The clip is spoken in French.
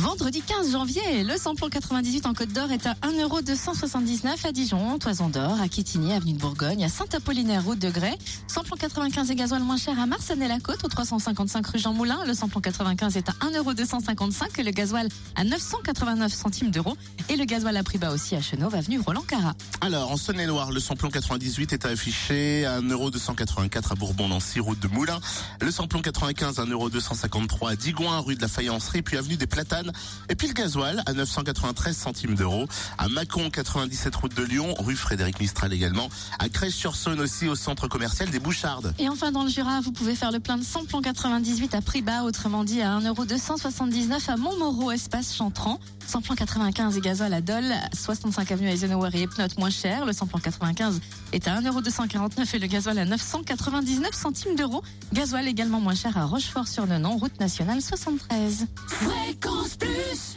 Vendredi 15 janvier, le samplon 98 en Côte d'Or est à 1,279€ à Dijon, Toison d'Or, à Quétigny, avenue de Bourgogne, à Saint-Apollinaire, route de Grès. Samplon 95 et gasoil moins cher à Marsanne-la-Côte, au 355 rue Jean Moulin. Le samplon 95 est à 1,255€ et le gasoil à 989 centimes d'euros. Et le gasoil à prix bas aussi à Chenauve, avenue Roland Cara. Alors, en Saône-et-Loire, le samplon 98 est affiché à 1,284€ à Bourbon-Nancy, route de Moulin. Le samplon 95 à 1,253€ à Digoin, rue de la Faïencerie, puis avenue des Platanes. Et puis le gasoil à 993 centimes d'euros. À Mâcon, 97 route de Lyon, rue Frédéric Mistral également. À Crèche-sur-Saône aussi au centre commercial des Bouchardes. Et enfin, dans le Jura, vous pouvez faire le plein de samplon 98 à prix bas, autrement dit à 1,279€ à Montmoreau, espace Chantran. Samplon 95 et gasoil à Dole, 65 avenue Eisenhower et Epnote moins cher. Le samplon 95 est à 1,249€ et le gasoil à 999 centimes d'euros. Gasoil également moins cher à Rochefort-sur-Lenon, route nationale 73. Fréquence Peace.